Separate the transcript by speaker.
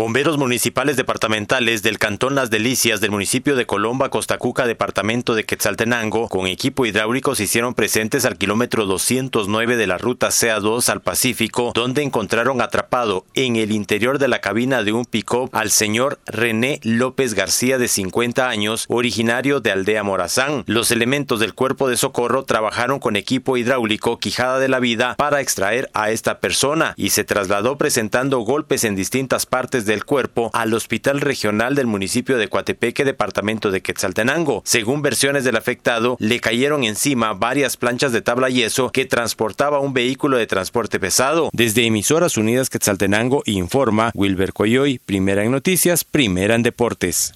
Speaker 1: Bomberos municipales departamentales del Cantón Las Delicias del municipio de Colomba, Costacuca, departamento de Quetzaltenango, con equipo hidráulico se hicieron presentes al kilómetro 209 de la ruta CA2 al Pacífico, donde encontraron atrapado en el interior de la cabina de un pick-up al señor René López García de 50 años, originario de Aldea Morazán. Los elementos del cuerpo de socorro trabajaron con equipo hidráulico Quijada de la Vida para extraer a esta persona y se trasladó presentando golpes en distintas partes del cuerpo al Hospital Regional del municipio de Coatepeque, departamento de Quetzaltenango. Según versiones del afectado, le cayeron encima varias planchas de tabla yeso que transportaba un vehículo de transporte pesado. Desde Emisoras Unidas Quetzaltenango informa Wilber Coyoy, primera en noticias, primera en deportes.